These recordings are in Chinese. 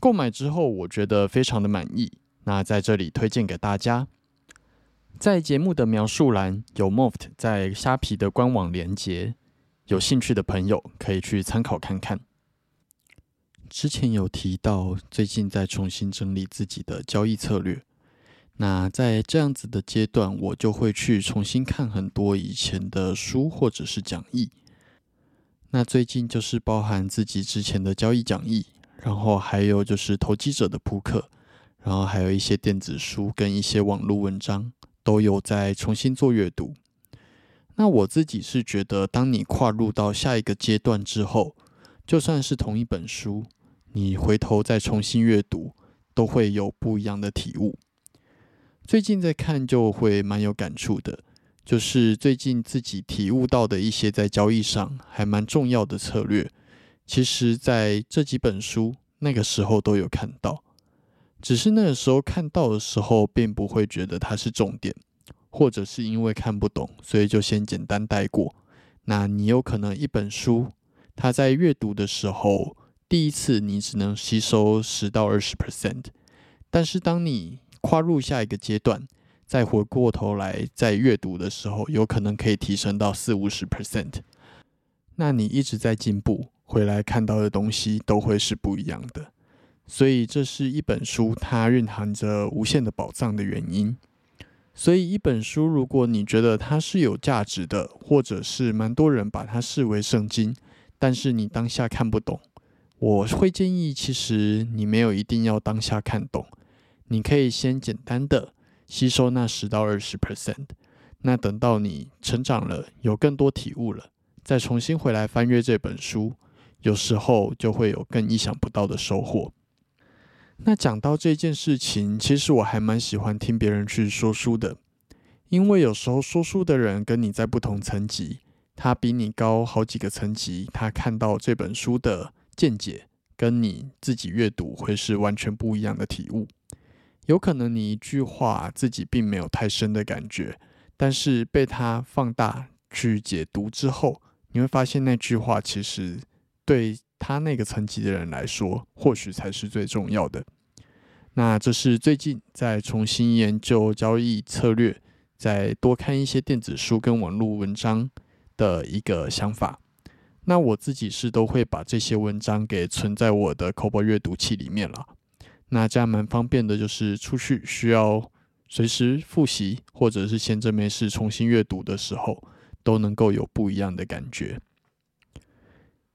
购买之后，我觉得非常的满意。那在这里推荐给大家，在节目的描述栏有 Moft 在虾皮的官网连接，有兴趣的朋友可以去参考看看。之前有提到，最近在重新整理自己的交易策略。那在这样子的阶段，我就会去重新看很多以前的书或者是讲义。那最近就是包含自己之前的交易讲义。然后还有就是投机者的扑克，然后还有一些电子书跟一些网络文章都有在重新做阅读。那我自己是觉得，当你跨入到下一个阶段之后，就算是同一本书，你回头再重新阅读，都会有不一样的体悟。最近在看就会蛮有感触的，就是最近自己体悟到的一些在交易上还蛮重要的策略。其实，在这几本书那个时候都有看到，只是那个时候看到的时候，并不会觉得它是重点，或者是因为看不懂，所以就先简单带过。那你有可能一本书，它在阅读的时候，第一次你只能吸收十到二十 percent，但是当你跨入下一个阶段，再回过头来再阅读的时候，有可能可以提升到四五十 percent。那你一直在进步。回来看到的东西都会是不一样的，所以这是一本书它蕴含着无限的宝藏的原因。所以一本书，如果你觉得它是有价值的，或者是蛮多人把它视为圣经，但是你当下看不懂，我会建议，其实你没有一定要当下看懂，你可以先简单的吸收那十到二十 percent，那等到你成长了，有更多体悟了，再重新回来翻阅这本书。有时候就会有更意想不到的收获。那讲到这件事情，其实我还蛮喜欢听别人去说书的，因为有时候说书的人跟你在不同层级，他比你高好几个层级，他看到这本书的见解，跟你自己阅读会是完全不一样的体悟。有可能你一句话自己并没有太深的感觉，但是被他放大去解读之后，你会发现那句话其实。对他那个层级的人来说，或许才是最重要的。那这是最近在重新研究交易策略，再多看一些电子书跟网络文章的一个想法。那我自己是都会把这些文章给存在我的 c o b o 阅读器里面了。那这样蛮方便的，就是出去需要随时复习，或者是闲着没事重新阅读的时候，都能够有不一样的感觉。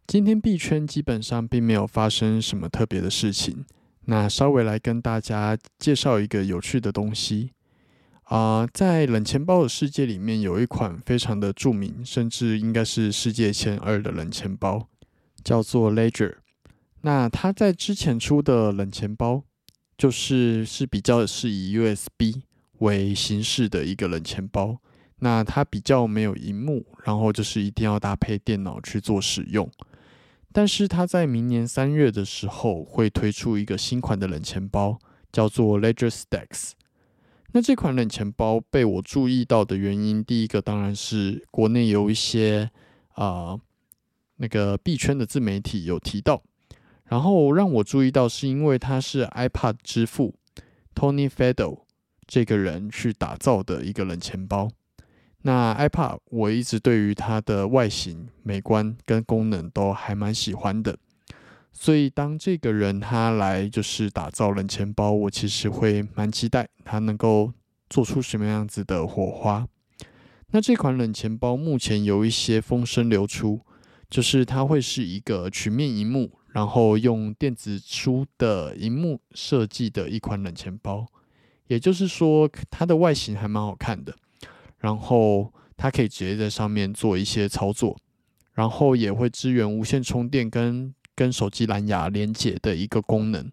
今天币圈基本上并没有发生什么特别的事情。那稍微来跟大家介绍一个有趣的东西啊，在冷钱包的世界里面，有一款非常的著名，甚至应该是世界前二的冷钱包，叫做 Ledger。那它在之前出的冷钱包，就是是比较是以 USB 为形式的一个冷钱包。那它比较没有荧幕，然后就是一定要搭配电脑去做使用。但是它在明年三月的时候会推出一个新款的冷钱包，叫做 Ledger Stacks。那这款冷钱包被我注意到的原因，第一个当然是国内有一些啊那个币圈的自媒体有提到，然后让我注意到是因为它是 iPad 之父 Tony Fadell 这个人去打造的一个冷钱包。那 iPad 我一直对于它的外形、美观跟功能都还蛮喜欢的。所以，当这个人他来就是打造冷钱包，我其实会蛮期待他能够做出什么样子的火花。那这款冷钱包目前有一些风声流出，就是它会是一个曲面荧幕，然后用电子书的荧幕设计的一款冷钱包。也就是说，它的外形还蛮好看的，然后它可以直接在上面做一些操作，然后也会支援无线充电跟。跟手机蓝牙连接的一个功能，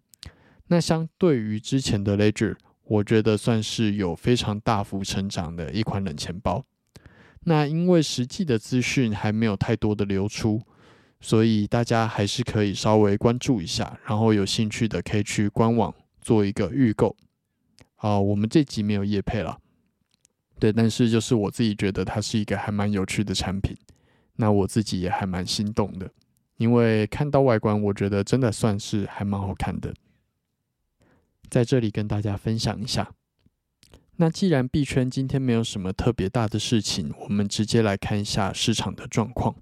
那相对于之前的 Ledger，我觉得算是有非常大幅成长的一款冷钱包。那因为实际的资讯还没有太多的流出，所以大家还是可以稍微关注一下，然后有兴趣的可以去官网做一个预购。啊，我们这集没有夜配了，对，但是就是我自己觉得它是一个还蛮有趣的产品，那我自己也还蛮心动的。因为看到外观，我觉得真的算是还蛮好看的，在这里跟大家分享一下。那既然币圈今天没有什么特别大的事情，我们直接来看一下市场的状况。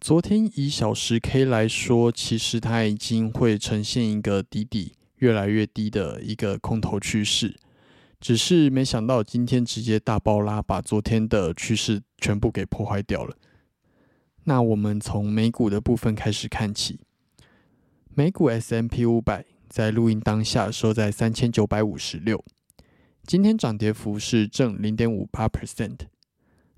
昨天以小时 K 来说，其实它已经会呈现一个底底越来越低的一个空头趋势，只是没想到今天直接大爆拉，把昨天的趋势全部给破坏掉了。那我们从美股的部分开始看起，美股 S M P 五百在录音当下收在三千九百五十六，今天涨跌幅是正零点五八 percent，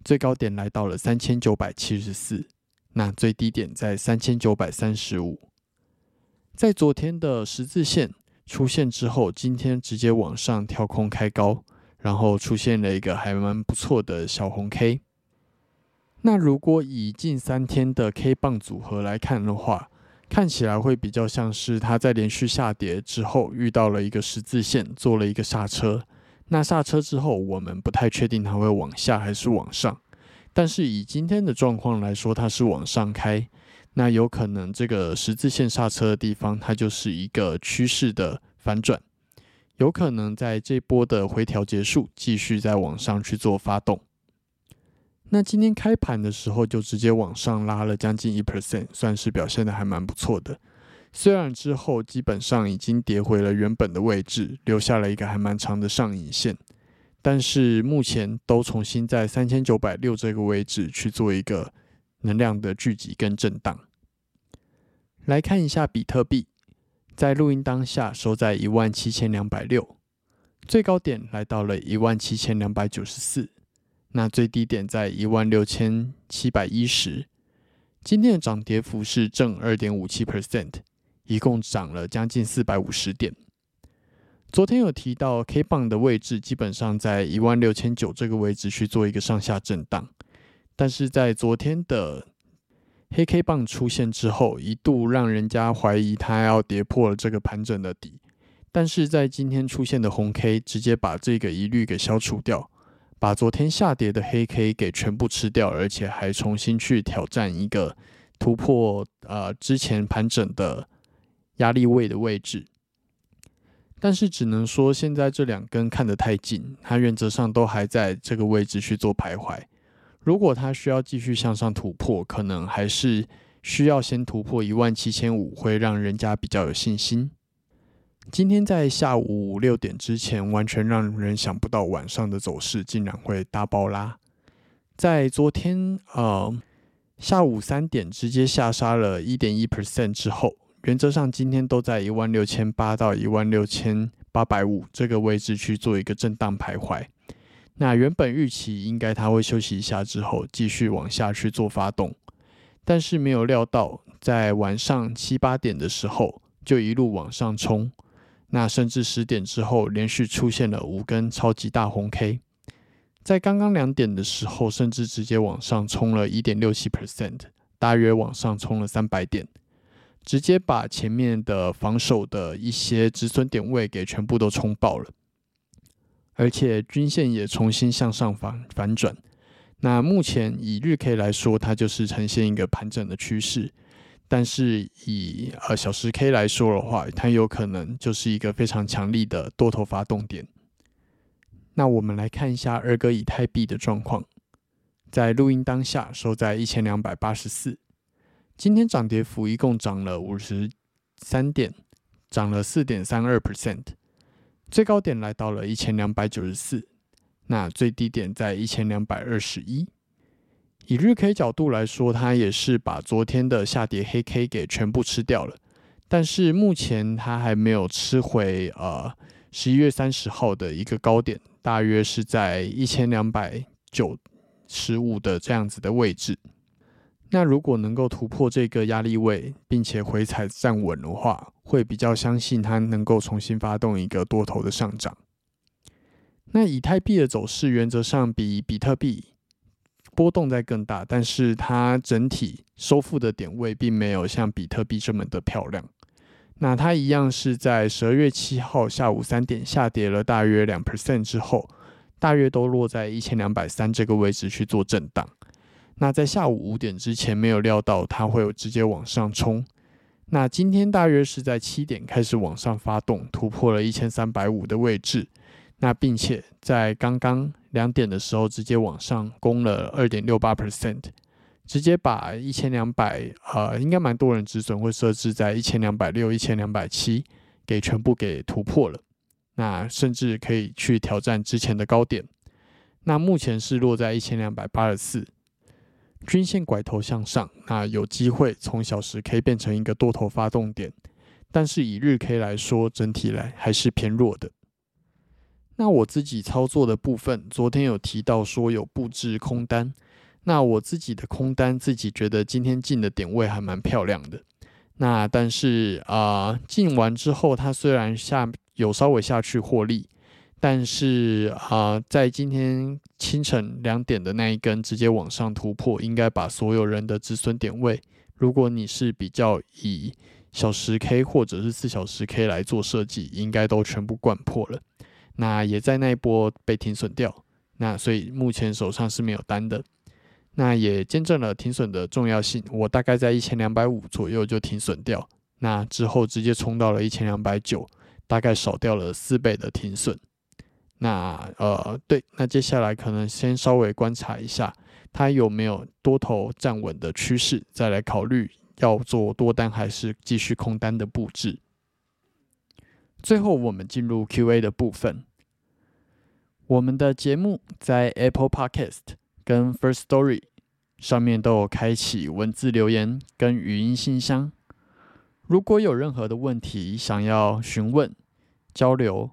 最高点来到了三千九百七十四，那最低点在三千九百三十五，在昨天的十字线出现之后，今天直接往上跳空开高，然后出现了一个还蛮不错的小红 K。那如果以近三天的 K 棒组合来看的话，看起来会比较像是它在连续下跌之后遇到了一个十字线，做了一个刹车。那刹车之后，我们不太确定它会往下还是往上。但是以今天的状况来说，它是往上开，那有可能这个十字线刹车的地方，它就是一个趋势的反转，有可能在这波的回调结束，继续再往上去做发动。那今天开盘的时候就直接往上拉了将近一 percent，算是表现的还蛮不错的。虽然之后基本上已经跌回了原本的位置，留下了一个还蛮长的上影线，但是目前都重新在三千九百六这个位置去做一个能量的聚集跟震荡。来看一下比特币，在录音当下收在一万七千两百六，最高点来到了一万七千两百九十四。那最低点在一万六千七百一十，今天的涨跌幅是正二点五七 percent，一共涨了将近四百五十点。昨天有提到 K 棒的位置，基本上在一万六千九这个位置去做一个上下震荡，但是在昨天的黑 K 棒出现之后，一度让人家怀疑它要跌破了这个盘整的底，但是在今天出现的红 K 直接把这个疑虑给消除掉。把昨天下跌的黑 K 给全部吃掉，而且还重新去挑战一个突破呃之前盘整的压力位的位置，但是只能说现在这两根看得太近，它原则上都还在这个位置去做徘徊。如果它需要继续向上突破，可能还是需要先突破一万七千五，会让人家比较有信心。今天在下午五六点之前，完全让人想不到晚上的走势竟然会大爆拉。在昨天呃下午三点直接下杀了一点一 percent 之后，原则上今天都在一万六千八到一万六千八百五这个位置去做一个震荡徘徊。那原本预期应该它会休息一下之后继续往下去做发动，但是没有料到在晚上七八点的时候就一路往上冲。那甚至十点之后，连续出现了五根超级大红 K，在刚刚两点的时候，甚至直接往上冲了一点六七 percent，大约往上冲了三百点。直接把前面的防守的一些止损点位给全部都冲爆了，而且均线也重新向上反反转。那目前以日 K 来说，它就是呈现一个盘整的趋势，但是以呃小时 K 来说的话，它有可能就是一个非常强力的多头发动点。那我们来看一下二哥以太币的状况，在录音当下收在一千两百八十四。今天涨跌幅一共涨了五十三点，涨了四点三二 percent，最高点来到了一千两百九十四，那最低点在一千两百二十一。以日 K 角度来说，它也是把昨天的下跌黑 K 给全部吃掉了，但是目前它还没有吃回呃十一月三十号的一个高点，大约是在一千两百九十五的这样子的位置。那如果能够突破这个压力位，并且回踩站稳的话，会比较相信它能够重新发动一个多头的上涨。那以太币的走势原则上比比特币波动在更大，但是它整体收复的点位并没有像比特币这么的漂亮。那它一样是在十二月七号下午三点下跌了大约两 percent 之后，大约都落在一千两百三这个位置去做震荡。那在下午五点之前没有料到它会有直接往上冲，那今天大约是在七点开始往上发动，突破了一千三百五的位置，那并且在刚刚两点的时候直接往上攻了二点六八 percent，直接把一千两百呃应该蛮多人止损会设置在一千两百六、一千两百七给全部给突破了，那甚至可以去挑战之前的高点，那目前是落在一千两百八十四。均线拐头向上，那有机会从小时 K 变成一个多头发动点，但是以日 K 来说，整体来还是偏弱的。那我自己操作的部分，昨天有提到说有布置空单，那我自己的空单自己觉得今天进的点位还蛮漂亮的。那但是啊，进完之后，它虽然下有稍微下去获利。但是啊，在今天清晨两点的那一根直接往上突破，应该把所有人的止损点位，如果你是比较以小时 K 或者是四小时 K 来做设计，应该都全部灌破了。那也在那一波被停损掉，那所以目前手上是没有单的。那也见证了停损的重要性。我大概在一千两百五左右就停损掉，那之后直接冲到了一千两百九，大概少掉了四倍的停损。那呃，对，那接下来可能先稍微观察一下，它有没有多头站稳的趋势，再来考虑要做多单还是继续空单的布置。最后，我们进入 Q&A 的部分。我们的节目在 Apple Podcast 跟 First Story 上面都有开启文字留言跟语音信箱，如果有任何的问题想要询问交流。